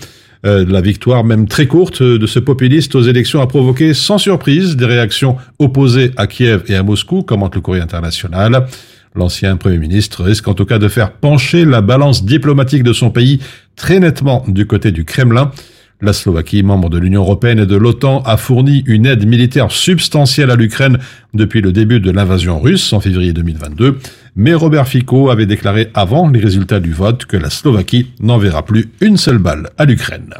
Euh, la victoire, même très courte, de ce populiste aux élections a provoqué sans surprise des réactions opposées à Kiev et à Moscou, commente le courrier international. L'ancien Premier ministre risque en tout cas de faire pencher la balance diplomatique de son pays très nettement du côté du Kremlin. La Slovaquie, membre de l'Union européenne et de l'OTAN, a fourni une aide militaire substantielle à l'Ukraine depuis le début de l'invasion russe en février 2022. Mais Robert Fico avait déclaré avant les résultats du vote que la Slovaquie n'enverra plus une seule balle à l'Ukraine.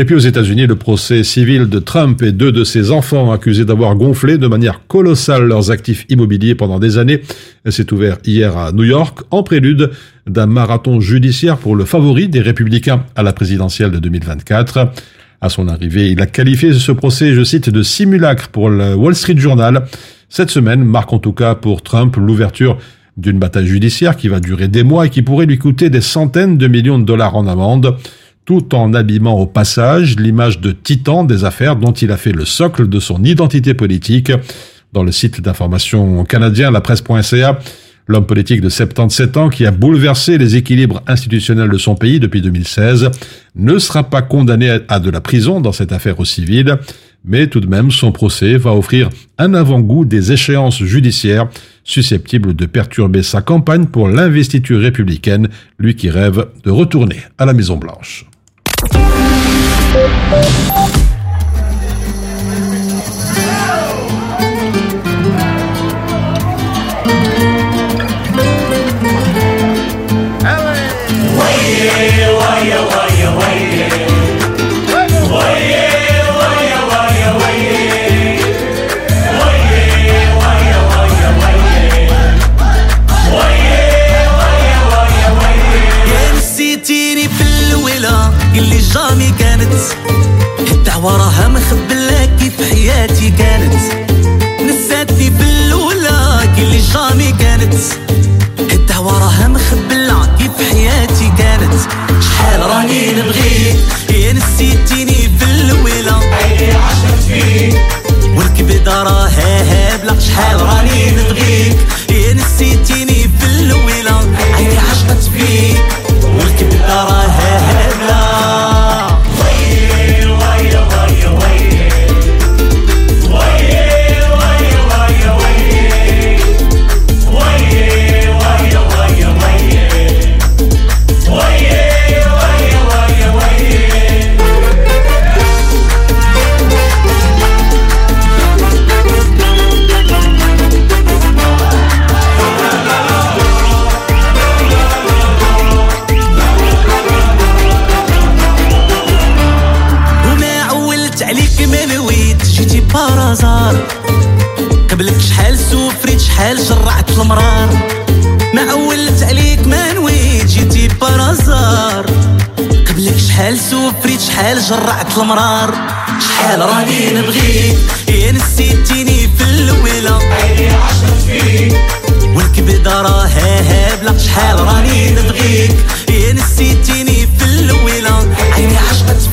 Et puis aux États-Unis, le procès civil de Trump et deux de ses enfants accusés d'avoir gonflé de manière colossale leurs actifs immobiliers pendant des années s'est ouvert hier à New York en prélude d'un marathon judiciaire pour le favori des républicains à la présidentielle de 2024. À son arrivée, il a qualifié ce procès, je cite, de simulacre pour le Wall Street Journal. Cette semaine marque en tout cas pour Trump l'ouverture d'une bataille judiciaire qui va durer des mois et qui pourrait lui coûter des centaines de millions de dollars en amende tout en abîmant au passage l'image de titan des affaires dont il a fait le socle de son identité politique. Dans le site d'information canadien, la presse.ca, l'homme politique de 77 ans qui a bouleversé les équilibres institutionnels de son pays depuis 2016 ne sera pas condamné à de la prison dans cette affaire au civil, mais tout de même son procès va offrir un avant-goût des échéances judiciaires susceptibles de perturber sa campagne pour l'investiture républicaine, lui qui rêve de retourner à la Maison-Blanche. يا Thank you.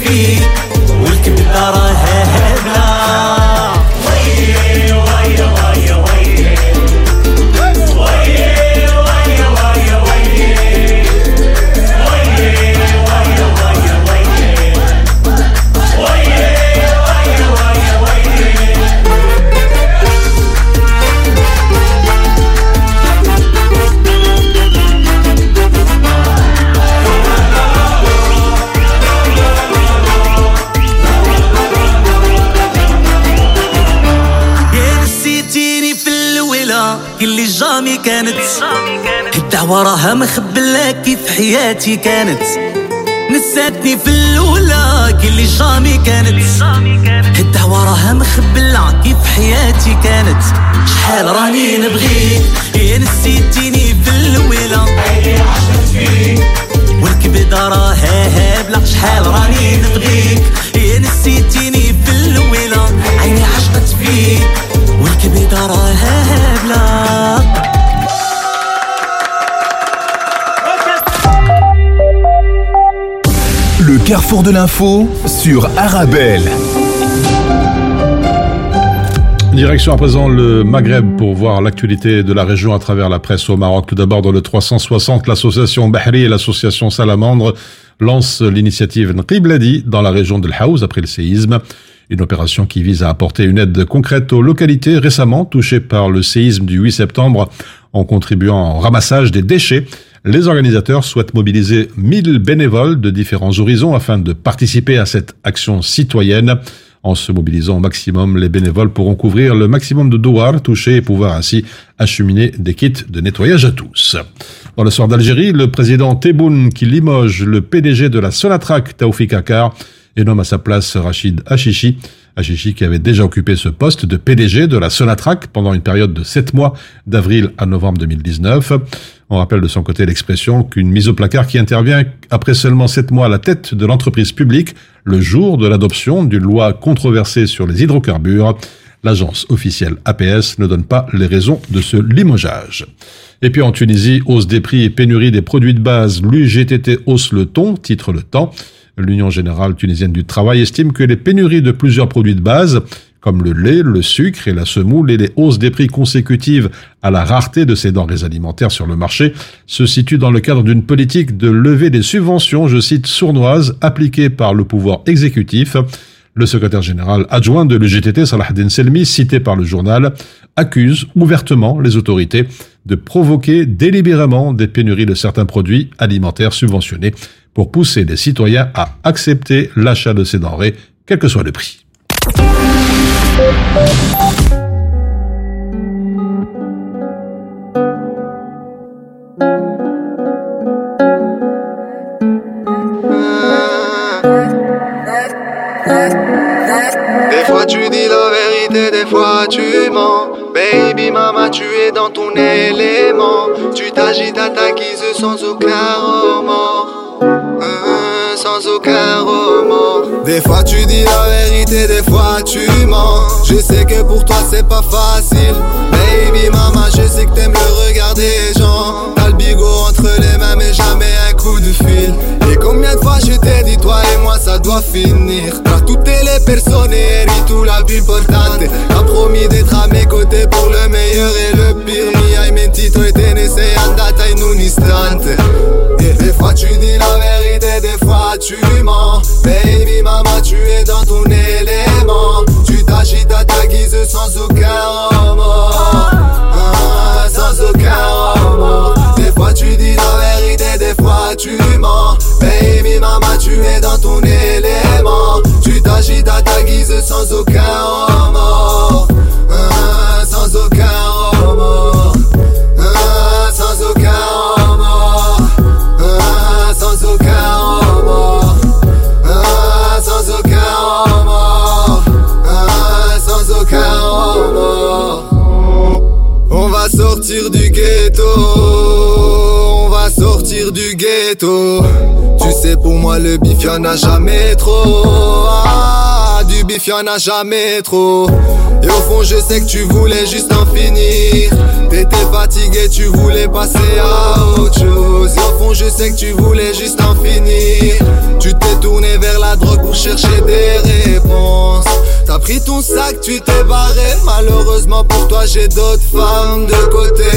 feel مخبلة كيف حياتي كانت. نساتني في الولا اللي جامي كانت. الدعوة راها مخبلة كيف حياتي كانت. شحال راني نبغيك يا نسيتيني في فيك والكبدة راها هابلة شحال راني نبغيك؟ يا نسيتيني في الولا عيني عشقت فيك. والكبدة راها هابلة Le carrefour de l'info sur Arabelle. Direction à présent le Maghreb pour voir l'actualité de la région à travers la presse au Maroc. Tout d'abord dans le 360, l'association Bahri et l'association Salamandre lancent l'initiative Nqibladi dans la région de l'Haouz après le séisme. Une opération qui vise à apporter une aide concrète aux localités récemment touchées par le séisme du 8 septembre en contribuant au ramassage des déchets. Les organisateurs souhaitent mobiliser 1000 bénévoles de différents horizons afin de participer à cette action citoyenne. En se mobilisant au maximum, les bénévoles pourront couvrir le maximum de douars touchés et pouvoir ainsi acheminer des kits de nettoyage à tous. Dans le soir d'Algérie, le président Tebboune qui limoge le PDG de la Sonatrach, Taoufik Akar, et nomme à sa place Rachid Hachichi. Hachichi qui avait déjà occupé ce poste de PDG de la Sonatrach pendant une période de sept mois, d'avril à novembre 2019. On rappelle de son côté l'expression qu'une mise au placard qui intervient après seulement sept mois à la tête de l'entreprise publique, le jour de l'adoption d'une loi controversée sur les hydrocarbures. L'agence officielle APS ne donne pas les raisons de ce limogeage. Et puis en Tunisie, hausse des prix et pénurie des produits de base, l'UGTT hausse le ton, titre le temps. L'Union générale tunisienne du travail estime que les pénuries de plusieurs produits de base, comme le lait, le sucre et la semoule, et les hausses des prix consécutives à la rareté de ces denrées alimentaires sur le marché, se situent dans le cadre d'une politique de levée des subventions, je cite, sournoise, appliquée par le pouvoir exécutif. Le secrétaire général adjoint de l'UGTT, Salah Din Selmi, cité par le journal, accuse ouvertement les autorités de provoquer délibérément des pénuries de certains produits alimentaires subventionnés pour pousser les citoyens à accepter l'achat de ces denrées, quel que soit le prix. Tu es dans ton élément. Tu t'agites à ta guise sans aucun remords. Euh, sans aucun remords. Des fois tu dis la vérité, des fois tu mens. Je sais que pour toi c'est pas facile. Baby mama, je sais que t'aimes le regard des gens. T'as le bigot entre les mains, mais jamais un coup de fil. Combien de fois je t'ai dit, toi et moi ça doit finir. Tra tutte le persone eri tu la più importante. T'as promis d'être à mes côtés pour le meilleur et le pire. Mi hai mentito e te ne sei andata in un istante. Et des fois tu dis la vérité, des fois tu mens. Baby mama, tu es dans ton élément. Tu t'agites à ta guise sans aucun remords. Ah, sans aucun remords. Des fois tu dis la vérité, des tu mens. Baby mama, tu es dans ton élément. Tu t'agites à ta guise sans aucun remords. Ah, sans aucun remords. Ah, sans aucun remords. Ah, sans aucun remords. Sans aucun remords. Sans aucun remords. On va sortir du ghetto. Du ghetto. Tu sais, pour moi, le bif, y'en a jamais trop. Ah, du bif, y'en a jamais trop. Et au fond, je sais que tu voulais juste en finir. T'étais fatigué, tu voulais passer à autre chose. Et au fond, je sais que tu voulais juste en finir. Tu t'es tourné vers la drogue pour chercher des réponses. T'as pris ton sac, tu t'es barré. Malheureusement pour toi, j'ai d'autres femmes de côté.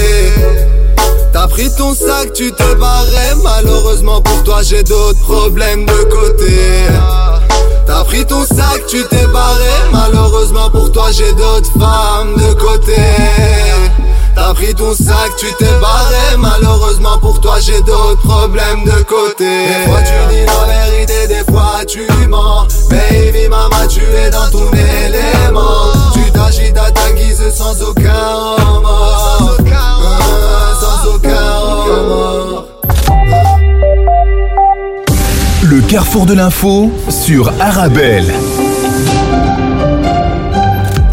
T'as pris ton sac, tu t'es barré. Malheureusement pour toi, j'ai d'autres problèmes de côté. T'as pris ton sac, tu t'es barré. Malheureusement pour toi, j'ai d'autres femmes de côté. T'as pris ton sac, tu t'es barré. Malheureusement pour toi, j'ai d'autres problèmes de côté. Des fois, tu dis la vérité, des fois, tu mens. Baby, mama, tu es dans ton élément. Tu t'agites à ta guise sans aucun remords. Carrefour de l'info sur Arabelle.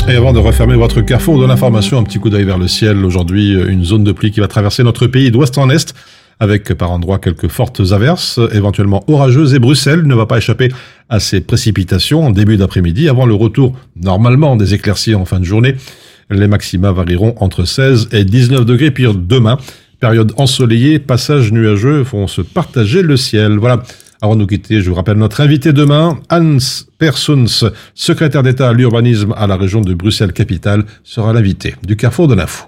Et avant de refermer votre carrefour de l'information, un petit coup d'œil vers le ciel. Aujourd'hui, une zone de pluie qui va traverser notre pays d'ouest en est, avec par endroits quelques fortes averses, éventuellement orageuses, et Bruxelles ne va pas échapper à ces précipitations en début d'après-midi, avant le retour normalement des éclaircies en fin de journée. Les maxima varieront entre 16 et 19 degrés, puis demain, période ensoleillée, passage nuageux vont se partager le ciel. Voilà. Avant de nous quitter, je vous rappelle notre invité demain, Hans Persons, secrétaire d'État à l'urbanisme à la région de Bruxelles-Capitale, sera l'invité du Carrefour de l'Info.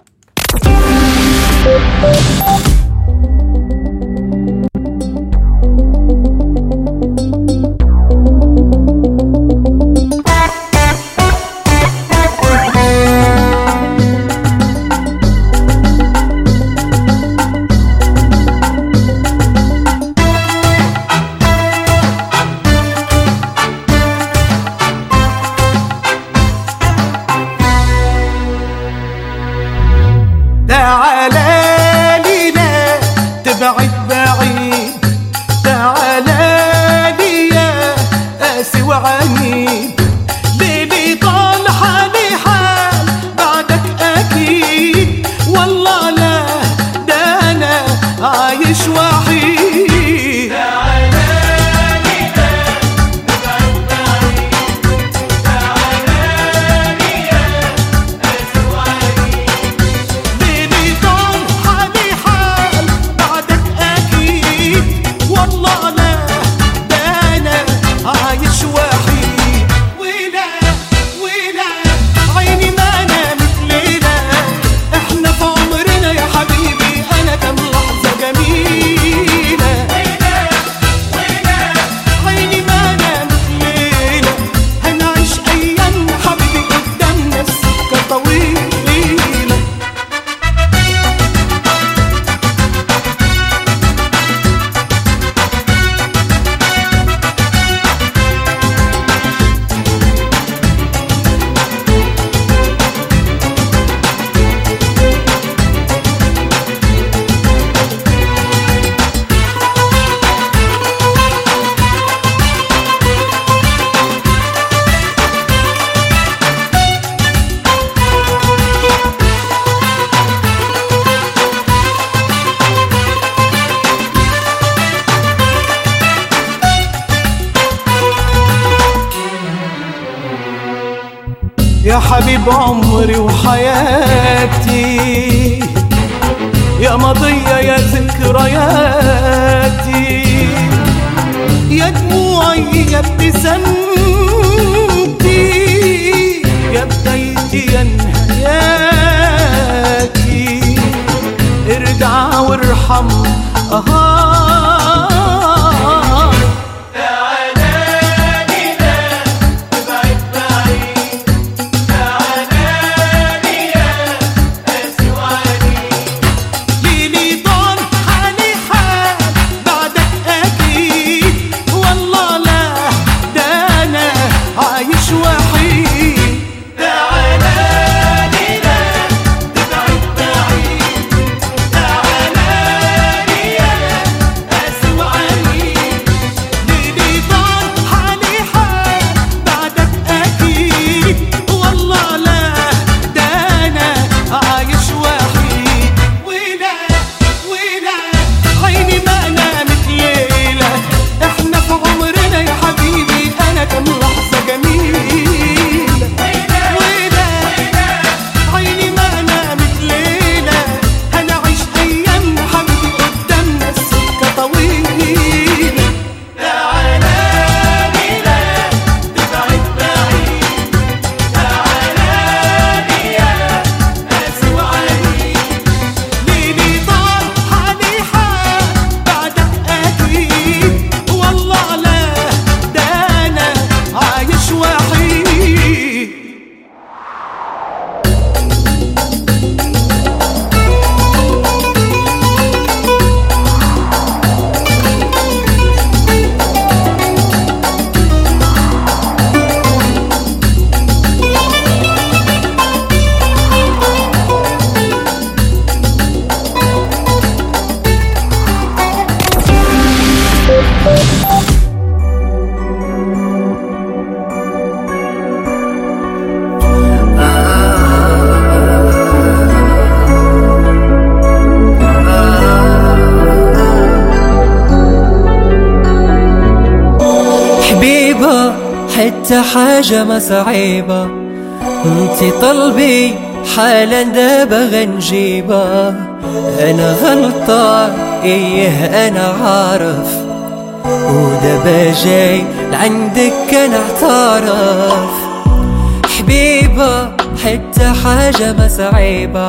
ما صعيبة. انتي طلبي حالا دابا غنجيبة. أنا غلطان إيه أنا عارف. ودابا جاي لعندك اعترف حبيبة حتى حاجة ما صعيبة.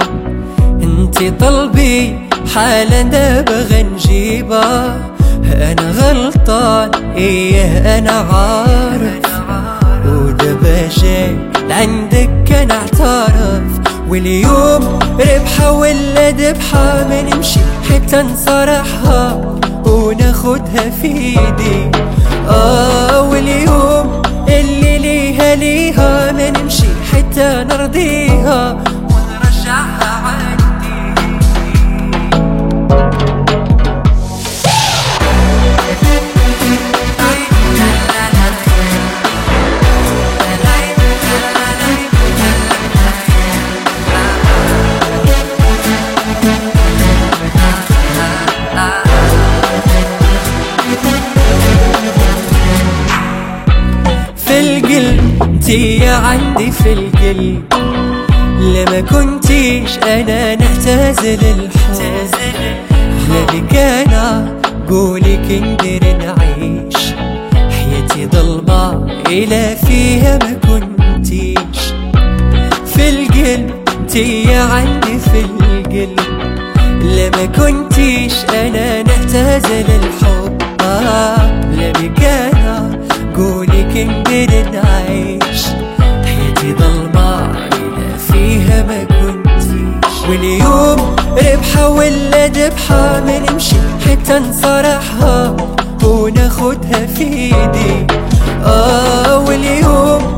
انتي طلبي حالا دابا غنجيبة. أنا غلطان إيه أنا عارف. ودابا جاي لعندك أنا أعترف. واليوم ربحة ولا ذبحة ما نمشي حتى نصرحها وناخدها في ايدي آه واليوم اللي ليها ليها ما نمشي حتى نرضيها. انتي عندي في القلب. لما كنتيش أنا نعتزل الحب. لك أنا قولك نقدر نعيش. حياتي ظلمة إلى فيها ما كنتيش. في القلب انتي عندي في القلب. لما كنتيش أنا نعتزل الحب. لبك أنا قولك نقدر نعيش حياتي فيها ما كنتيش. واليوم ربحة ولا ذبحة ما نمشي حتى نصرحها وناخدها في ايدي آه واليوم